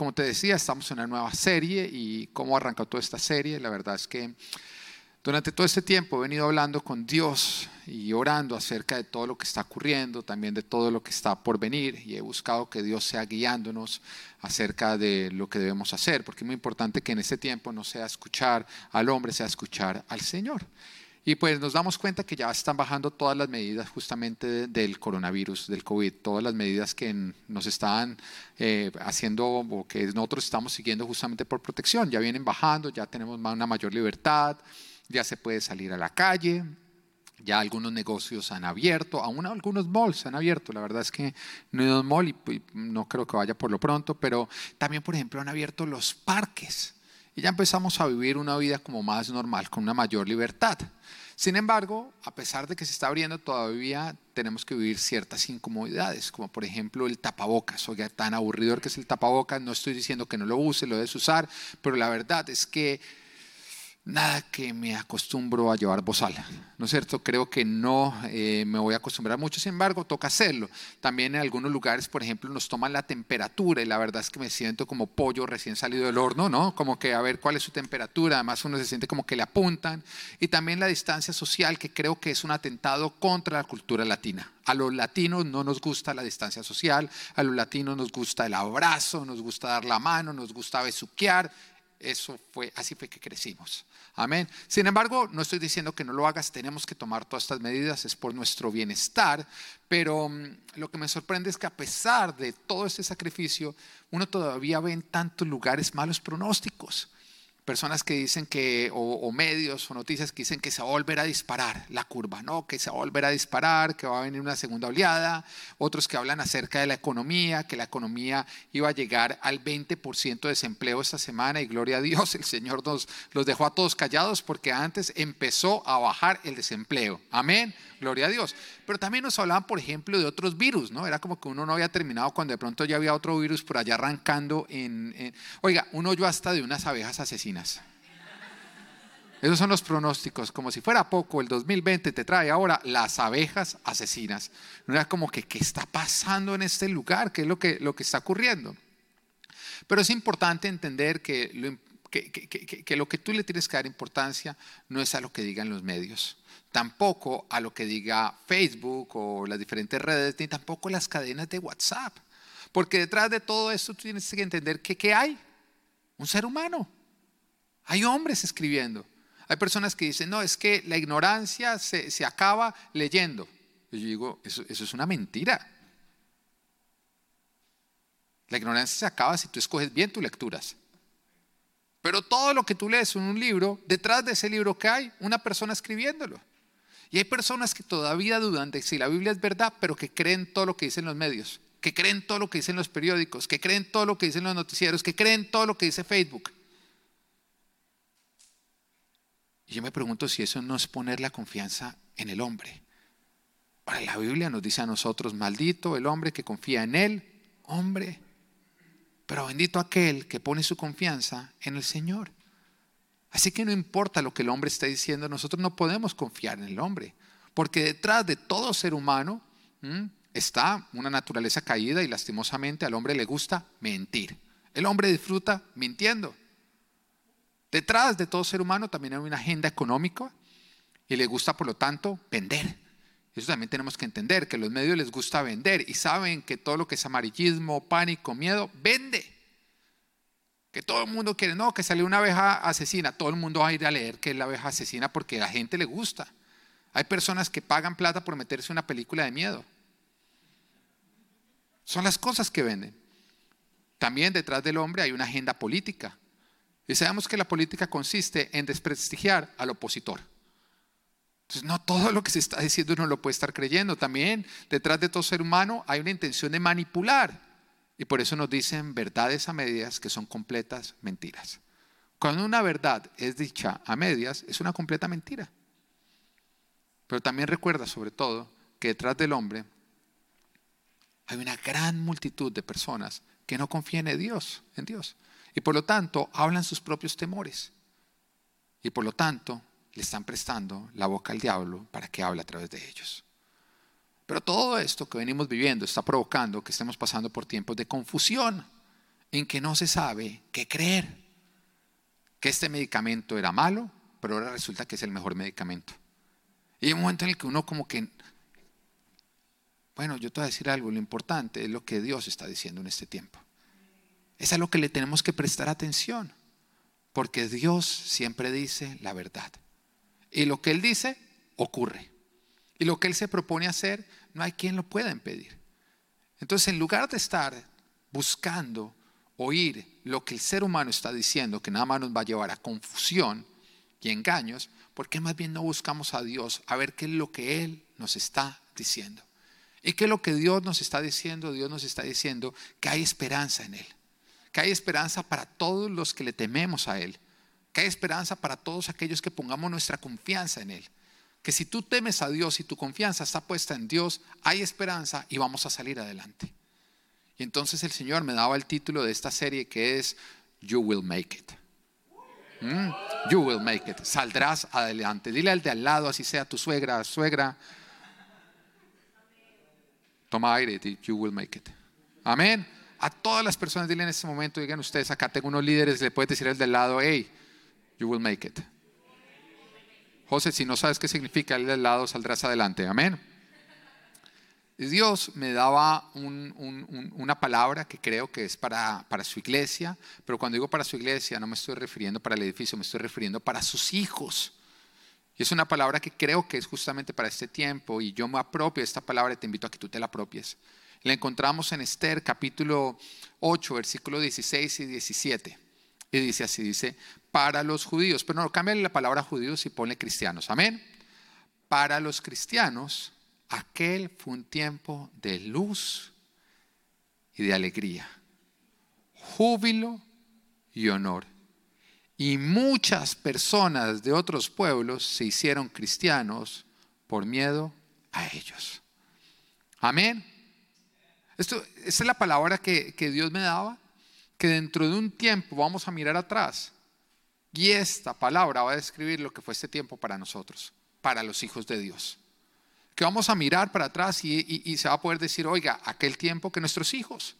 como te decía, estamos en una nueva serie y cómo arrancó toda esta serie. La verdad es que durante todo este tiempo he venido hablando con Dios y orando acerca de todo lo que está ocurriendo, también de todo lo que está por venir y he buscado que Dios sea guiándonos acerca de lo que debemos hacer, porque es muy importante que en este tiempo no sea escuchar al hombre, sea escuchar al Señor. Y pues nos damos cuenta que ya están bajando todas las medidas justamente del coronavirus, del COVID, todas las medidas que nos están eh, haciendo que nosotros estamos siguiendo justamente por protección. Ya vienen bajando, ya tenemos una mayor libertad, ya se puede salir a la calle, ya algunos negocios han abierto, aún algunos malls han abierto. La verdad es que no un mall y, no creo que vaya por lo pronto, pero también, por ejemplo, han abierto los parques. Y ya empezamos a vivir una vida como más normal, con una mayor libertad. Sin embargo, a pesar de que se está abriendo, todavía tenemos que vivir ciertas incomodidades, como por ejemplo el tapabocas. Oiga, tan aburridor que es el tapabocas, no estoy diciendo que no lo use, lo debes usar, pero la verdad es que nada que me acostumbro a llevar bozal, ¿no es cierto? Creo que no eh, me voy a acostumbrar mucho, sin embargo, toca hacerlo. También en algunos lugares, por ejemplo, nos toman la temperatura y la verdad es que me siento como pollo recién salido del horno, ¿no? Como que a ver cuál es su temperatura, además uno se siente como que le apuntan. Y también la distancia social, que creo que es un atentado contra la cultura latina. A los latinos no nos gusta la distancia social, a los latinos nos gusta el abrazo, nos gusta dar la mano, nos gusta besuquear. Eso fue, así fue que crecimos. Amén. Sin embargo, no estoy diciendo que no lo hagas, tenemos que tomar todas estas medidas, es por nuestro bienestar, pero mm, lo que me sorprende es que a pesar de todo este sacrificio, uno todavía ve en tantos lugares malos pronósticos personas que dicen que, o, medios o noticias que dicen que se va a volver a disparar la curva, ¿no? Que se va a volver a disparar, que va a venir una segunda oleada, otros que hablan acerca de la economía, que la economía iba a llegar al 20% de desempleo esta semana y gloria a Dios, el Señor nos los dejó a todos callados porque antes empezó a bajar el desempleo. Amén gloria a Dios. Pero también nos hablaban, por ejemplo, de otros virus, ¿no? Era como que uno no había terminado cuando de pronto ya había otro virus por allá arrancando en... Oiga, uno yo hasta de unas abejas asesinas. Esos son los pronósticos, como si fuera poco, el 2020 te trae ahora las abejas asesinas. No era como que, ¿qué está pasando en este lugar? ¿Qué es lo que, lo que está ocurriendo? Pero es importante entender que lo que tú le tienes que dar importancia no es a lo que digan los medios tampoco a lo que diga Facebook o las diferentes redes, ni tampoco las cadenas de WhatsApp. Porque detrás de todo esto tú tienes que entender que ¿qué hay? Un ser humano. Hay hombres escribiendo. Hay personas que dicen, no, es que la ignorancia se, acaba leyendo. Y yo digo, eso, eso es una mentira. La ignorancia se acaba si tú escoges bien tus lecturas. Pero todo lo que tú lees en un libro, detrás de ese libro que hay, una persona escribiéndolo. Y hay personas que todavía dudan de si la Biblia es verdad, pero que creen todo lo que dicen los medios, que creen todo lo que dicen los periódicos, que creen todo lo que dicen los noticieros, que creen todo lo que dice Facebook. Y yo me pregunto si eso no es poner la confianza en el hombre. Ahora la Biblia nos dice a nosotros, maldito el hombre que confía en él, hombre, pero bendito aquel que pone su confianza en el Señor. Así que no importa lo que el hombre esté diciendo, nosotros no podemos confiar en el hombre, porque detrás de todo ser humano está una naturaleza caída y lastimosamente al hombre le gusta mentir. El hombre disfruta mintiendo. Detrás de todo ser humano también hay una agenda económica y le gusta, por lo tanto, vender. Eso también tenemos que entender, que los medios les gusta vender y saben que todo lo que es amarillismo, pánico, miedo, vende. Que todo el mundo quiere, no, que salió una abeja asesina. Todo el mundo va a ir a leer que es la abeja asesina porque a la gente le gusta. Hay personas que pagan plata por meterse una película de miedo. Son las cosas que venden. También detrás del hombre hay una agenda política. Y sabemos que la política consiste en desprestigiar al opositor. Entonces, no todo lo que se está diciendo uno lo puede estar creyendo. También detrás de todo ser humano hay una intención de manipular. Y por eso nos dicen verdades a medias que son completas mentiras. Cuando una verdad es dicha a medias, es una completa mentira. Pero también recuerda sobre todo que detrás del hombre hay una gran multitud de personas que no confían en Dios, en Dios. Y por lo tanto hablan sus propios temores. Y por lo tanto le están prestando la boca al diablo para que hable a través de ellos. Pero todo esto que venimos viviendo está provocando que estemos pasando por tiempos de confusión en que no se sabe qué creer. Que este medicamento era malo, pero ahora resulta que es el mejor medicamento. Y hay un momento en el que uno como que, bueno, yo te voy a decir algo, lo importante es lo que Dios está diciendo en este tiempo. Es a lo que le tenemos que prestar atención, porque Dios siempre dice la verdad. Y lo que Él dice, ocurre. Y lo que Él se propone hacer, no hay quien lo pueda impedir. Entonces, en lugar de estar buscando oír lo que el ser humano está diciendo, que nada más nos va a llevar a confusión y engaños, ¿por qué más bien no buscamos a Dios a ver qué es lo que Él nos está diciendo? ¿Y qué es lo que Dios nos está diciendo? Dios nos está diciendo que hay esperanza en Él, que hay esperanza para todos los que le tememos a Él, que hay esperanza para todos aquellos que pongamos nuestra confianza en Él. Que si tú temes a Dios y tu confianza está puesta en Dios, hay esperanza y vamos a salir adelante. Y entonces el Señor me daba el título de esta serie que es You Will Make It. Mm, you will make it. Saldrás adelante. Dile al de al lado, así sea tu suegra, suegra. Toma aire you will make it. Amén. A todas las personas, dile en este momento, digan ustedes, acá tengo unos líderes, le puedes decir al del lado, hey, you will make it. José, si no sabes qué significa el del lado, saldrás adelante. Amén. Dios me daba una palabra que creo que es para, su iglesia, pero cuando digo para su iglesia no me estoy refiriendo para el edificio, me estoy refiriendo para sus hijos. Y es una palabra que creo que es justamente para este tiempo y yo me apropio esta palabra y te invito a que tú te la apropies. La encontramos en Esther capítulo 8, versículo 16 y 17. Y dice así, dice, para los judíos, pero no, cambia la palabra judíos y ponle cristianos, amén. Para los cristianos aquel fue un tiempo de luz y de alegría, júbilo y honor. Y muchas personas de otros pueblos se hicieron cristianos por miedo a ellos. Amén. Esto, esta es la palabra que, que Dios me daba, que dentro de un tiempo vamos a mirar atrás. Y esta palabra va a describir lo que fue este tiempo para nosotros, para los hijos de Dios que vamos a mirar para atrás y, se va a poder decir, oiga, aquel tiempo que nuestros hijos,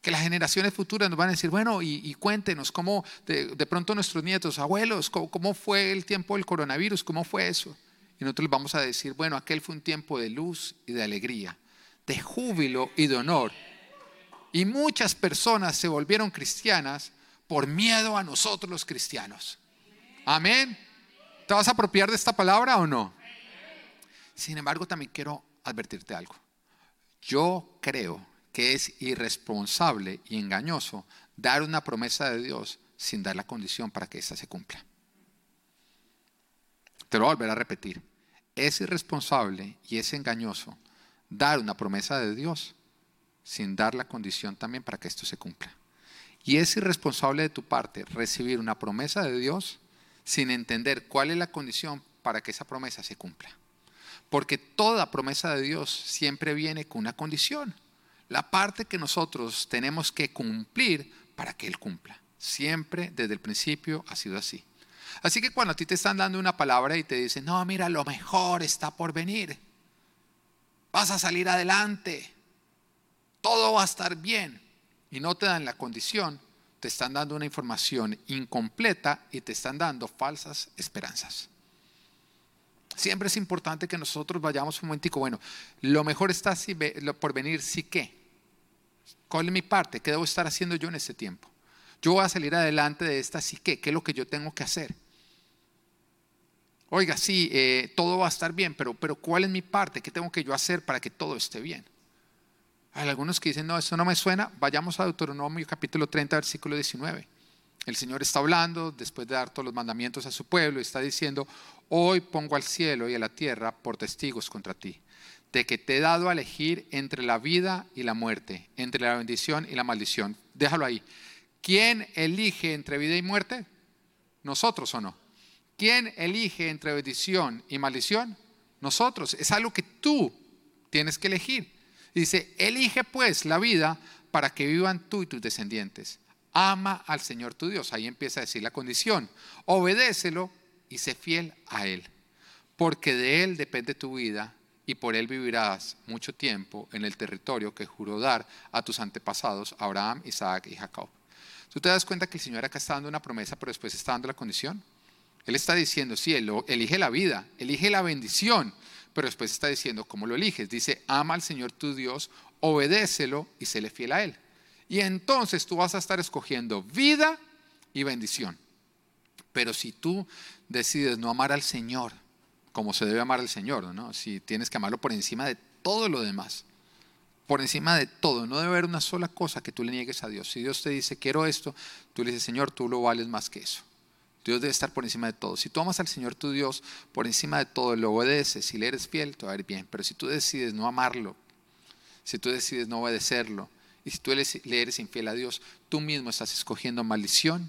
que las generaciones futuras nos van a decir, bueno, y, cuéntenos cómo de, pronto nuestros nietos, abuelos, cómo, fue el tiempo del coronavirus, cómo fue eso. Y nosotros vamos a decir, bueno, aquel fue un tiempo de luz y de alegría, de júbilo y de honor. Y muchas personas se volvieron cristianas por miedo a nosotros los cristianos. Amén. ¿Te vas a apropiar de esta palabra o no? Sin embargo, también quiero advertirte algo. Yo creo que es irresponsable y engañoso dar una promesa de Dios sin dar la condición para que ésta se cumpla. Te lo voy a volver a repetir. Es irresponsable y es engañoso dar una promesa de Dios sin dar la condición también para que esto se cumpla. Y es irresponsable de tu parte recibir una promesa de Dios sin entender cuál es la condición para que esa promesa se cumpla. Porque toda promesa de Dios siempre viene con una condición. La parte que nosotros tenemos que cumplir para que Él cumpla. Siempre desde el principio ha sido así. Así que cuando a ti te están dando una palabra y te dicen, no, mira, lo mejor está por venir. Vas a salir adelante. Todo va a estar bien. Y no te dan la condición, te están dando una información incompleta y te están dando falsas esperanzas. Siempre es importante que nosotros vayamos un momentico, bueno, lo mejor está por venir, sí qué. ¿Cuál es mi parte? ¿Qué debo estar haciendo yo en este tiempo? Yo voy a salir adelante de esta sí qué, ¿qué es lo que yo tengo que hacer? Oiga, sí, eh, todo va a estar bien, pero, pero ¿cuál es mi parte? ¿Qué tengo que yo hacer para que todo esté bien? Hay algunos que dicen, no, eso no me suena. Vayamos a Deuteronomio capítulo 30, versículo 19. El Señor está hablando después de dar todos los mandamientos a su pueblo y está diciendo, hoy pongo al cielo y a la tierra por testigos contra ti, de que te he dado a elegir entre la vida y la muerte, entre la bendición y la maldición. Déjalo ahí. ¿Quién elige entre vida y muerte? ¿Nosotros o no? ¿Quién elige entre bendición y maldición? Nosotros. Es algo que tú tienes que elegir. Dice, elige pues la vida para que vivan tú y tus descendientes ama al Señor tu Dios. Ahí empieza a decir la condición. Obedécelo y sé fiel a Él, porque de Él depende tu vida y por él vivirás mucho tiempo en el territorio que juró dar a tus antepasados, Abraham, Isaac y Jacob. ¿Tú te das cuenta que el Señor acá está dando una promesa, pero después está dando la condición? Él está diciendo, sí, elige la vida, elige la bendición, pero después está diciendo, ¿cómo lo eliges? Dice, ama al Señor tu Dios, obedécelo y séle fiel a Él. Y entonces tú vas a estar escogiendo vida y bendición. Pero si tú decides no amar al Señor, como se debe amar al Señor, ¿no? Si tienes que amarlo por encima de todo lo demás, por encima de todo, no debe haber una sola cosa que tú le niegues a Dios. Si Dios te dice, quiero esto, tú le dices, Señor, tú lo vales más que eso. Dios debe estar por encima de todo. Si tú amas al Señor tu Dios por encima de todo, lo obedeces, si le eres fiel, te va a ir bien. Pero si tú decides no amarlo, si tú decides no obedecerlo, y si tú le eres infiel a Dios, tú mismo estás escogiendo maldición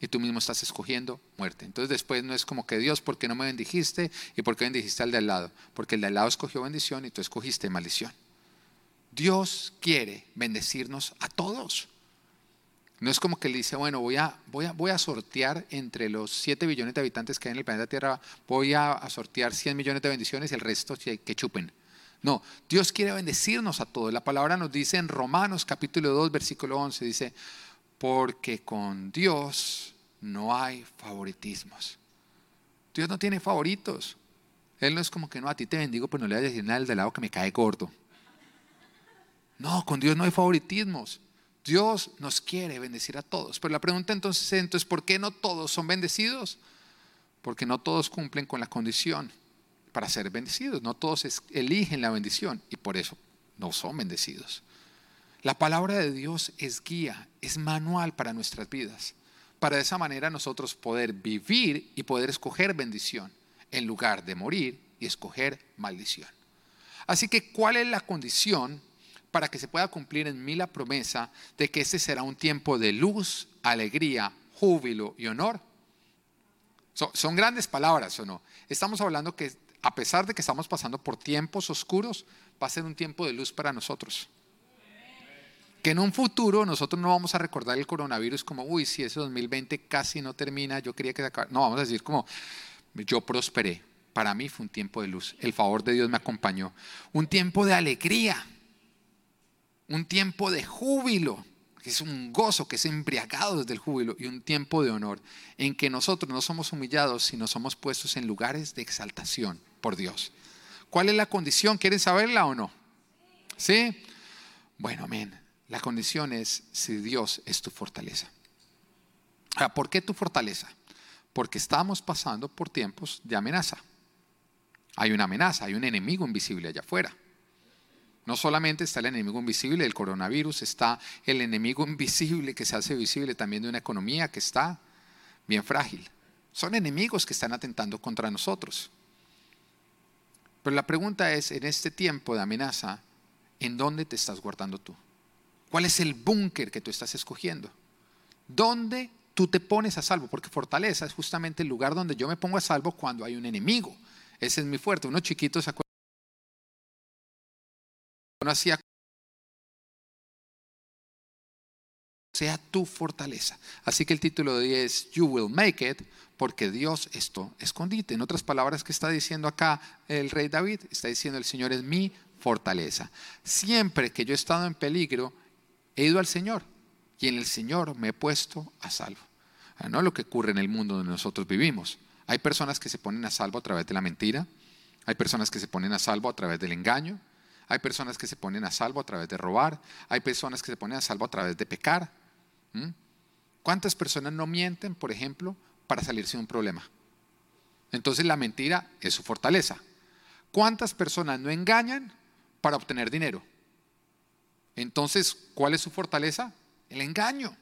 y tú mismo estás escogiendo muerte. Entonces después no es como que Dios, ¿por qué no me bendijiste? ¿Y por qué bendijiste al de al lado? Porque el de al lado escogió bendición y tú escogiste maldición. Dios quiere bendecirnos a todos. No es como que le dice, bueno, voy a, voy a, voy a sortear entre los 7 billones de habitantes que hay en el planeta Tierra, voy a, sortear 100 millones de bendiciones y el resto que chupen. No, Dios quiere bendecirnos a todos. La palabra nos dice en Romanos capítulo 2, versículo 11, dice, porque con Dios no hay favoritismos. Dios no tiene favoritos. Él no es como que no, a ti te bendigo, pero no le voy a decir nada al lado que me cae gordo. No, con Dios no hay favoritismos. Dios nos quiere bendecir a todos. Pero la pregunta entonces es, entonces, ¿por qué no todos son bendecidos? Porque no todos cumplen con la condición para ser bendecidos. No todos eligen la bendición y por eso no son bendecidos. La palabra de Dios es guía, es manual para nuestras vidas para de esa manera nosotros poder vivir y poder escoger bendición en lugar de morir y escoger maldición. Así que, ¿cuál es la condición para que se pueda cumplir en mí la promesa de que este será un tiempo de luz, alegría, júbilo y honor? son grandes palabras, ¿o no? Estamos hablando que a pesar de que estamos pasando por tiempos oscuros, va a ser un tiempo de luz para nosotros que en un futuro nosotros no vamos a recordar el coronavirus como, uy, si ese 2020 casi no termina, yo quería que se acabara. No, vamos a decir como, yo prosperé. Para mí fue un tiempo de luz. El favor de Dios me acompañó. Un tiempo de alegría. Un tiempo de júbilo, que es un gozo, que es embriagado desde el júbilo. Y un tiempo de honor, en que nosotros no somos humillados, sino somos puestos en lugares de exaltación por Dios. ¿Cuál es la condición? ¿Quieren saberla o no? ¿Sí? Bueno, amén. La condición es si Dios es tu fortaleza. ¿Por qué tu fortaleza? Porque estamos pasando por tiempos de amenaza. Hay una amenaza, hay un enemigo invisible allá afuera. No solamente está el enemigo invisible del coronavirus, está el enemigo invisible que se hace visible también de una economía que está bien frágil. Son enemigos que están atentando contra nosotros. Pero la pregunta es, en este tiempo de amenaza, ¿en dónde te estás guardando tú? ¿Cuál es el búnker que tú estás escogiendo? ¿Dónde tú te pones a salvo? Porque fortaleza es justamente el lugar donde yo me pongo a salvo cuando hay un enemigo. Ese es mi fuerte. Unos chiquitos se acuerdan. No hacía sea tu fortaleza. Así que el título de hoy es You will make it, porque Dios es tu escondite. En otras palabras, ¿qué está diciendo acá el rey David? Está diciendo el Señor es mi fortaleza. Siempre que yo he estado en peligro, he ido al Señor y en el Señor me he puesto a salvo. Ah, no lo que ocurre en el mundo donde nosotros vivimos. Hay personas que se ponen a salvo a través de la mentira, hay personas que se ponen a salvo a través del engaño, hay personas que se ponen a salvo a través de robar, hay personas que se ponen a salvo a través de pecar. ¿Cuántas personas no mienten, por ejemplo, para salirse de un problema? Entonces la mentira es su fortaleza. ¿Cuántas personas no engañan para obtener dinero? Entonces, ¿cuál es su fortaleza? El engaño.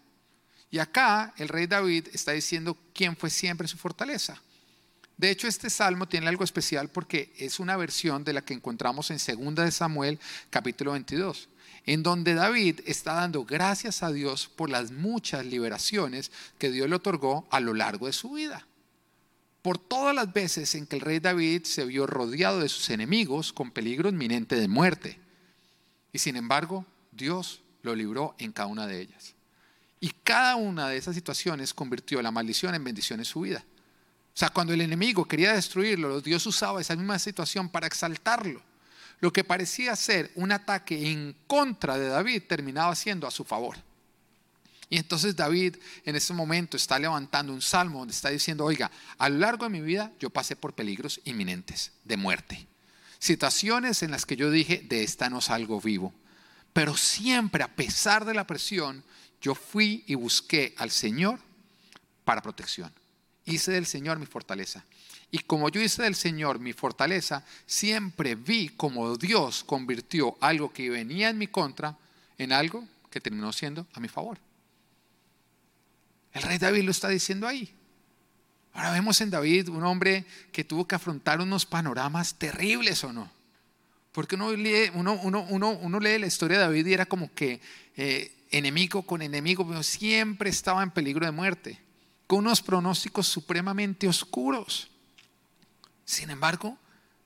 Y acá el rey David está diciendo quién fue siempre su fortaleza. De hecho, este salmo tiene algo especial porque es una versión de la que encontramos en 2 de Samuel, capítulo 22, en donde David está dando gracias a Dios por las muchas liberaciones que Dios le otorgó a lo largo de su vida. Por todas las veces en que el rey David se vio rodeado de sus enemigos con peligro inminente de muerte. Y sin embargo, Dios lo libró en cada una de ellas. Y cada una de esas situaciones convirtió la maldición en bendición en su vida. O sea, cuando el enemigo quería destruirlo, Dios usaba esa misma situación para exaltarlo. lo que parecía ser un ataque en contra de David terminaba siendo a su favor. Y entonces David en ese momento está levantando un salmo donde está diciendo, oiga, a lo largo de mi vida yo pasé por peligros inminentes de muerte. Situaciones en las que yo dije, de esta no salgo vivo. Pero siempre, a pesar de la presión, yo fui y busqué al Señor para protección. Hice del Señor mi fortaleza. Y como yo hice del Señor mi fortaleza, siempre vi como Dios convirtió algo que venía en mi contra en algo que terminó siendo a mi favor. El rey David lo está diciendo ahí. Ahora vemos en David un hombre que tuvo que afrontar unos panoramas terribles o no. Porque uno lee, uno, lee la historia de David y era como que eh, enemigo con enemigo, pero siempre estaba en peligro de muerte, con unos pronósticos supremamente oscuros. Sin embargo,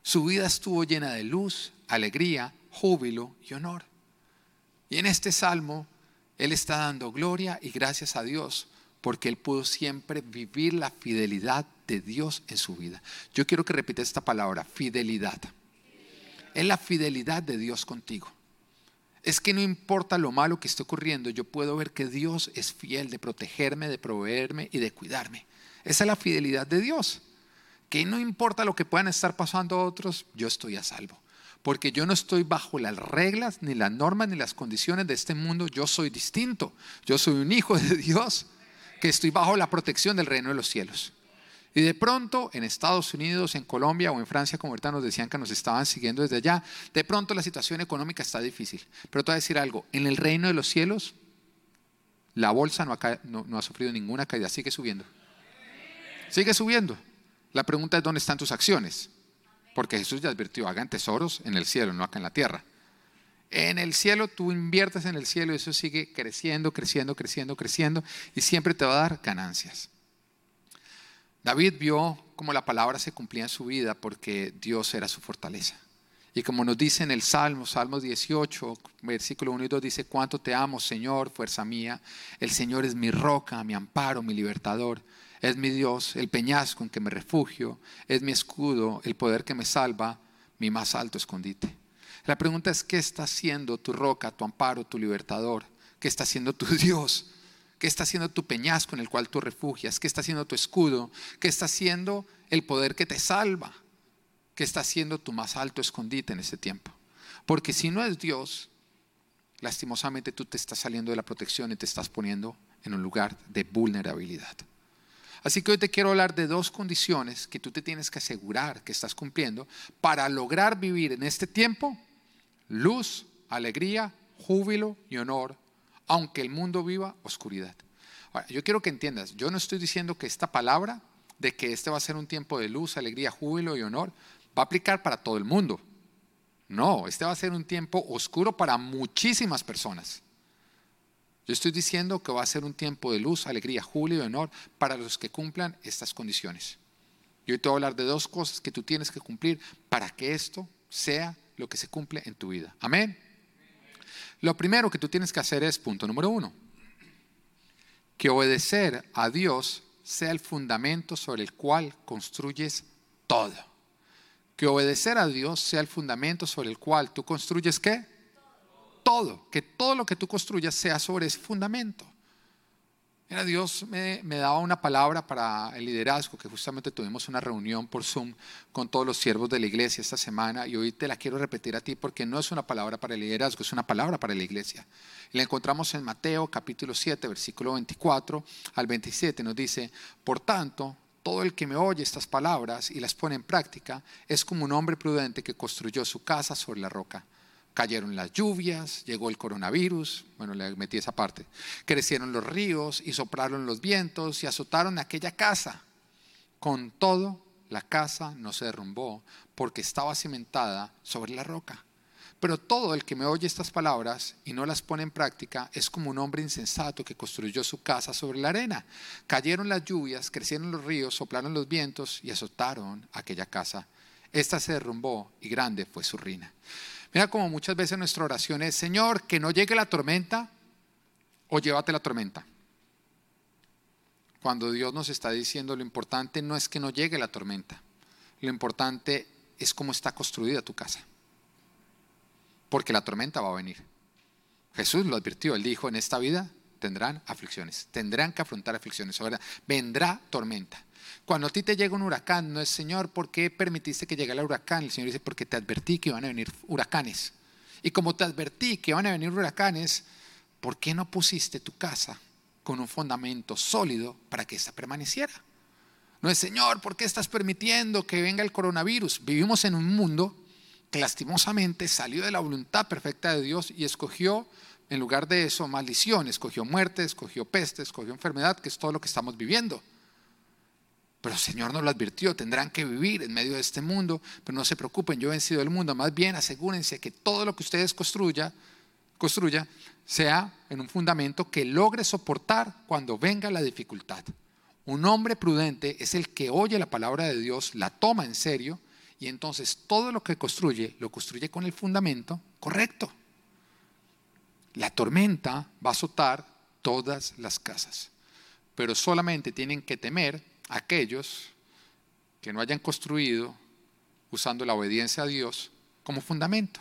su vida estuvo llena de luz, alegría, júbilo y honor. Y en este salmo, él está dando gloria y gracias a Dios porque él pudo siempre vivir la fidelidad de Dios en su vida. Yo quiero que repita esta palabra, fidelidad. Es la fidelidad de Dios contigo. Es que no importa lo malo que esté ocurriendo, yo puedo ver que Dios es fiel de protegerme, de proveerme y de cuidarme. Esa es la fidelidad de Dios. Que no importa lo que puedan estar pasando a otros, yo estoy a salvo. Porque yo no estoy bajo las reglas, ni las normas, ni las condiciones de este mundo. Yo soy distinto. Yo soy un hijo de Dios que estoy bajo la protección del reino de los cielos. Y de pronto, en Estados Unidos, en Colombia o en Francia, como ahorita nos decían que nos estaban siguiendo desde allá, de pronto la situación económica está difícil. Pero te voy a decir algo, en el reino de los cielos, la bolsa no ha, no ha sufrido ninguna caída, sigue subiendo. Sigue subiendo. La pregunta es, ¿dónde están tus acciones? Porque Jesús ya advirtió, hagan tesoros en el cielo, no acá en la tierra. En el cielo tú inviertes en el cielo y eso sigue creciendo, creciendo, creciendo, creciendo y siempre te va a dar ganancias. David vio cómo la palabra se cumplía en su vida porque Dios era su fortaleza. Y como nos dice en el Salmo, Salmo 18, versículo 1 y 2, dice, cuánto te amo, Señor, fuerza mía. El Señor es mi roca, mi amparo, mi libertador. Es mi Dios, el peñasco en que me refugio. Es mi escudo, el poder que me salva, mi más alto escondite. La pregunta es, ¿qué está haciendo tu roca, tu amparo, tu libertador? ¿Qué está haciendo tu Dios? ¿Qué está haciendo tu peñasco en el cual tú refugias? ¿Qué está haciendo tu escudo? ¿Qué está haciendo el poder que te salva? ¿Qué está haciendo tu más alto escondite en ese tiempo? Porque si no es Dios, lastimosamente tú te estás saliendo de la protección y te estás poniendo en un lugar de vulnerabilidad. Así que hoy te quiero hablar de dos condiciones que tú te tienes que asegurar que estás cumpliendo para lograr vivir en este tiempo luz, alegría, júbilo y honor, aunque el mundo viva oscuridad. Ahora, yo quiero que entiendas, yo no estoy diciendo que esta palabra de que este va a ser un tiempo de luz, alegría, júbilo y honor, va a aplicar para todo el mundo. No, este va a ser un tiempo oscuro para muchísimas personas. Yo estoy diciendo que va a ser un tiempo de luz, alegría, júbilo y honor para los que cumplan estas condiciones. Yo hoy te voy a hablar de dos cosas que tú tienes que cumplir para que esto sea lo que se cumple en tu vida. Amén. Lo primero que tú tienes que hacer es, punto número uno, que obedecer a Dios sea el fundamento sobre el cual construyes todo. Que obedecer a Dios sea el fundamento sobre el cual tú construyes qué? Todo. Que todo lo que tú construyas sea sobre ese fundamento. Dios me, daba una palabra para el liderazgo, que justamente tuvimos una reunión por Zoom con todos los siervos de la iglesia esta semana y hoy te la quiero repetir a ti porque no es una palabra para el liderazgo, es una palabra para la iglesia. la encontramos en Mateo capítulo 7, versículo 24 al 27, nos dice, por tanto, todo el que me oye estas palabras y las pone en práctica es como un hombre prudente que construyó su casa sobre la roca cayeron las lluvias, llegó el coronavirus, bueno, le metí esa parte, crecieron los ríos y soplaron los vientos y azotaron aquella casa. Con todo, la casa no se derrumbó porque estaba cimentada sobre la roca. Pero todo el que me oye estas palabras y no las pone en práctica es como un hombre insensato que construyó su casa sobre la arena. Cayeron las lluvias, crecieron los ríos, soplaron los vientos y azotaron aquella casa. Esta se derrumbó y grande fue su ruina. Mira como muchas veces nuestra oración es, Señor, que no llegue la tormenta o llévate la tormenta. Cuando Dios nos está diciendo lo importante no es que no llegue la tormenta, lo importante es cómo está construida tu casa. porque la tormenta va a venir. Jesús lo advirtió, él dijo, en esta vida tendrán aflicciones, tendrán que afrontar aflicciones, ahora vendrá tormenta. Cuando a ti te llega un huracán, no es Señor, ¿por qué permitiste que llegara el huracán? El Señor dice, porque te advertí que iban a venir huracanes. Y como te advertí que iban a venir huracanes, ¿por qué no pusiste tu casa con un fundamento sólido para que ésta permaneciera? No es, Señor, ¿por qué estás permitiendo que venga el coronavirus? Vivimos en un mundo que lastimosamente salió de la voluntad perfecta de Dios y escogió, en lugar de eso, maldición, escogió muerte, escogió peste, escogió enfermedad, que es todo lo que estamos viviendo. Pero el Señor nos lo advirtió, tendrán que vivir en medio de este mundo, pero no se preocupen, yo he vencido el mundo, más bien asegúrense que todo lo que ustedes construya, construya sea en un fundamento que logre soportar cuando venga la dificultad. Un hombre prudente es el que oye la palabra de Dios, la toma en serio y entonces todo lo que construye lo construye con el fundamento correcto. La tormenta va a azotar todas las casas, pero solamente tienen que temer aquellos que no hayan construido usando la obediencia a Dios como fundamento.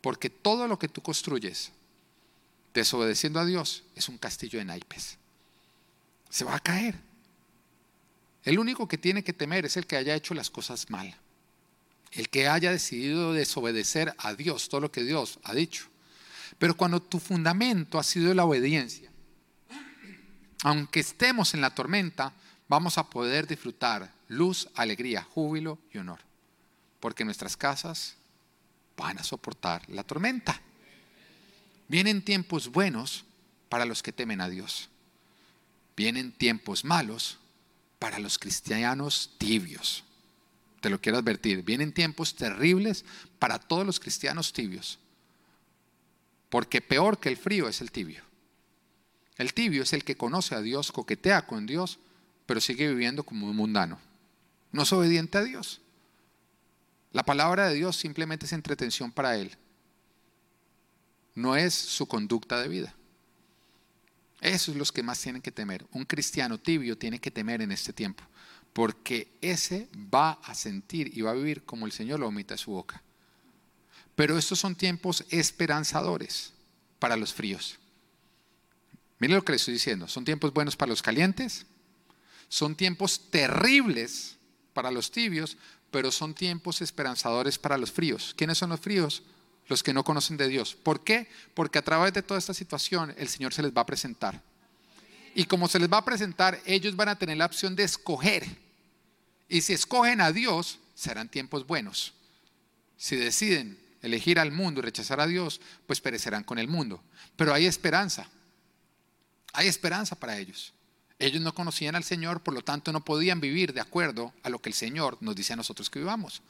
Porque todo lo que tú construyes desobedeciendo a Dios es un castillo de naipes. Se va a caer. El único que tiene que temer es el que haya hecho las cosas mal. El que haya decidido desobedecer a Dios, todo lo que Dios ha dicho. Pero cuando tu fundamento ha sido la obediencia, aunque estemos en la tormenta, vamos a poder disfrutar luz, alegría, júbilo y honor. Porque nuestras casas van a soportar la tormenta. Vienen tiempos buenos para los que temen a Dios. Vienen tiempos malos para los cristianos tibios. Te lo quiero advertir. Vienen tiempos terribles para todos los cristianos tibios. Porque peor que el frío es el tibio. El tibio es el que conoce a Dios, coquetea con Dios, pero sigue viviendo como un mundano. No es obediente a Dios. La palabra de Dios simplemente es entretención para él. No es su conducta de vida. Eso es los que más tienen que temer. Un cristiano tibio tiene que temer en este tiempo, porque ese va a sentir y va a vivir como el Señor lo omita de su boca. Pero estos son tiempos esperanzadores para los fríos. Miren lo que les estoy diciendo. Son tiempos buenos para los calientes, son tiempos terribles para los tibios, pero son tiempos esperanzadores para los fríos. ¿Quiénes son los fríos? Los que no conocen de Dios. ¿Por qué? Porque a través de toda esta situación el Señor se les va a presentar. Y como se les va a presentar, ellos van a tener la opción de escoger. Y si escogen a Dios, serán tiempos buenos. Si deciden elegir al mundo y rechazar a Dios, pues perecerán con el mundo. Pero hay esperanza. Hay esperanza para ellos. Ellos no conocían al Señor, por lo tanto no podían vivir de acuerdo a lo que el Señor nos dice a nosotros que vivamos.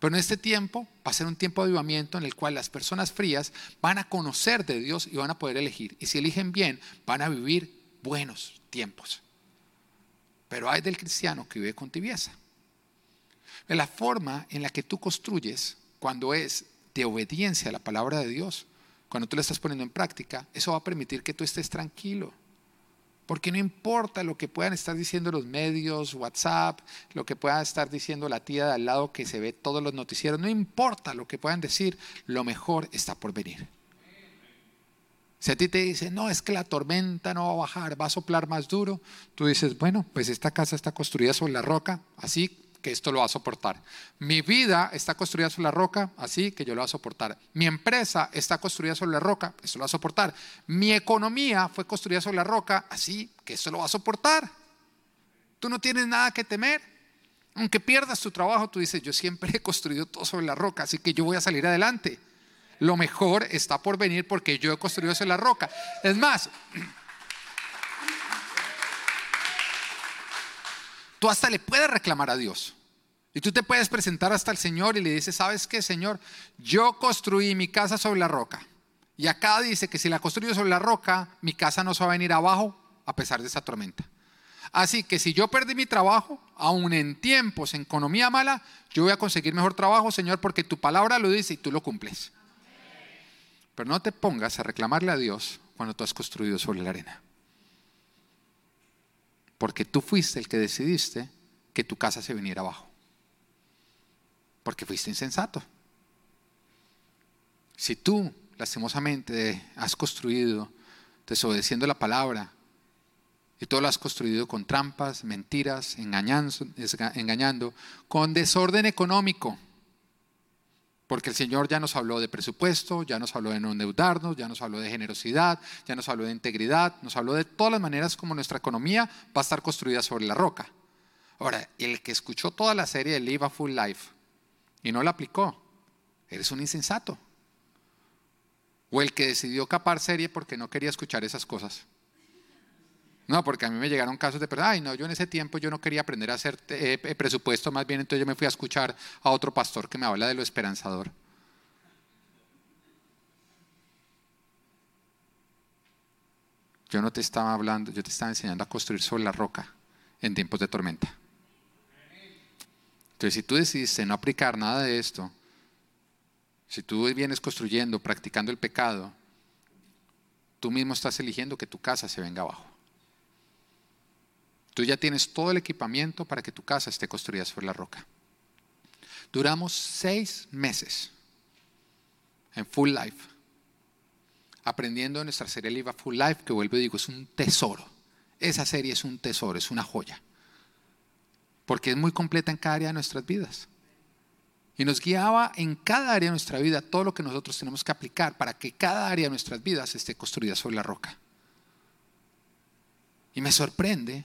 Pero en este tiempo va a ser un tiempo de avivamiento en el cual las personas frías van a conocer de Dios y van a poder elegir. Y si eligen bien, van a vivir buenos tiempos. Pero hay del cristiano que vive con tibieza. La forma en la que tú construyes cuando es de obediencia a la palabra de Dios, cuando tú la estás poniendo en práctica, eso va a permitir que tú estés tranquilo. Porque no importa lo que puedan estar diciendo los medios, WhatsApp, lo que pueda estar diciendo la tía de al lado que se ve todos los noticieros, no importa lo que puedan decir, lo mejor está por venir. Si a ti te dicen, no, es que la tormenta no va a bajar, va a soplar más duro, tú dices, bueno, pues esta casa está construida sobre la roca, así que esto lo va a soportar. Mi vida está construida sobre la roca, así que yo lo voy a soportar. Mi empresa está construida sobre la roca, esto lo va a soportar. Mi economía fue construida sobre la roca, así que esto lo va a soportar. Tú no tienes nada que temer. Aunque pierdas tu trabajo, tú dices, yo siempre he construido todo sobre la roca, así que yo voy a salir adelante. Lo mejor está por venir porque yo he construido sobre la roca. Es más, Tú hasta le puedes reclamar a Dios. Y tú te puedes presentar hasta el Señor y le dices, ¿sabes qué, Señor? Yo construí mi casa sobre la roca. Y acá dice que si la construyo sobre la roca, mi casa no se va a venir abajo a pesar de esa tormenta. Así que si yo perdí mi trabajo, aún en tiempos, en economía mala, yo voy a conseguir mejor trabajo, Señor, porque tu palabra lo dice y tú lo cumples. Pero no te pongas a reclamarle a Dios cuando tú has construido sobre la arena. Porque tú fuiste el que decidiste que tu casa se viniera abajo. Porque fuiste insensato. Si tú, lastimosamente, has construido desobedeciendo la palabra, y todo lo has construido con trampas, mentiras, engañando, engañando, con desorden económico. Porque el Señor ya nos habló de presupuesto, ya nos habló de no endeudarnos, ya nos habló de generosidad, ya nos habló de integridad, nos habló de todas las maneras como nuestra economía va a estar construida sobre la roca. Ahora, el que escuchó toda la serie de Live a Full Life y no la aplicó, eres un insensato. O el que decidió capar serie porque no quería escuchar esas cosas. No, porque a mí me llegaron casos de ay, no, yo en ese tiempo yo no quería aprender a hacer eh, eh, presupuesto, más bien entonces yo me fui a escuchar a otro pastor que me habla de lo esperanzador. Yo no te estaba hablando, yo te estaba enseñando a construir sobre la roca en tiempos de tormenta. Entonces, si tú decidiste no aplicar nada de esto, si tú vienes construyendo, practicando el pecado, tú mismo estás eligiendo que tu casa se venga abajo. Tú ya tienes todo el equipamiento para que tu casa esté construida sobre la roca. Duramos seis meses en Full Life, aprendiendo nuestra serie Live Full Life, que vuelvo y digo, es un tesoro. Esa serie es un tesoro, es una joya. Porque es muy completa en cada área de nuestras vidas. Y nos guiaba en cada área de nuestra vida todo lo que nosotros tenemos que aplicar para que cada área de nuestras vidas esté construida sobre la roca. Y me sorprende